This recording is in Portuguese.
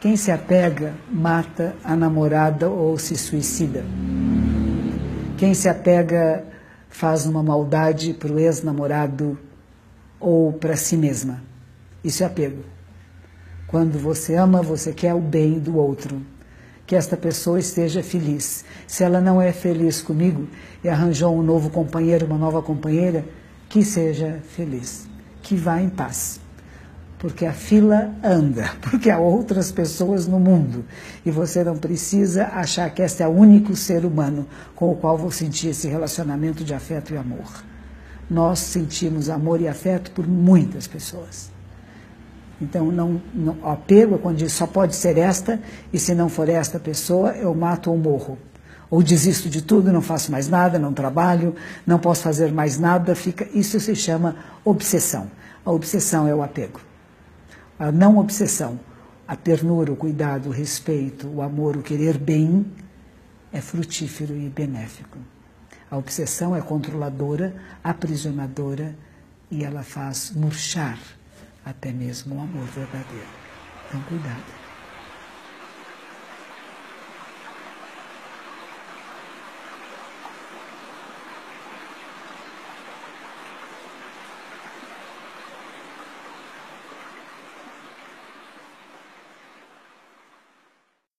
Quem se apega mata a namorada ou se suicida. Quem se apega faz uma maldade para o ex-namorado ou para si mesma. Isso é apego. Quando você ama, você quer o bem do outro. Que esta pessoa esteja feliz. Se ela não é feliz comigo e arranjou um novo companheiro, uma nova companheira, que seja feliz. Que vá em paz porque a fila anda, porque há outras pessoas no mundo e você não precisa achar que este é o único ser humano com o qual vou sentir esse relacionamento de afeto e amor. Nós sentimos amor e afeto por muitas pessoas. Então, não, não, o apego é quando diz só pode ser esta, e se não for esta pessoa, eu mato ou morro. Ou desisto de tudo, não faço mais nada, não trabalho, não posso fazer mais nada, fica. Isso se chama obsessão. A obsessão é o apego a não obsessão, a ternura, o cuidado, o respeito, o amor, o querer bem, é frutífero e benéfico. A obsessão é controladora, aprisionadora e ela faz murchar até mesmo o amor verdadeiro. Então, cuidado.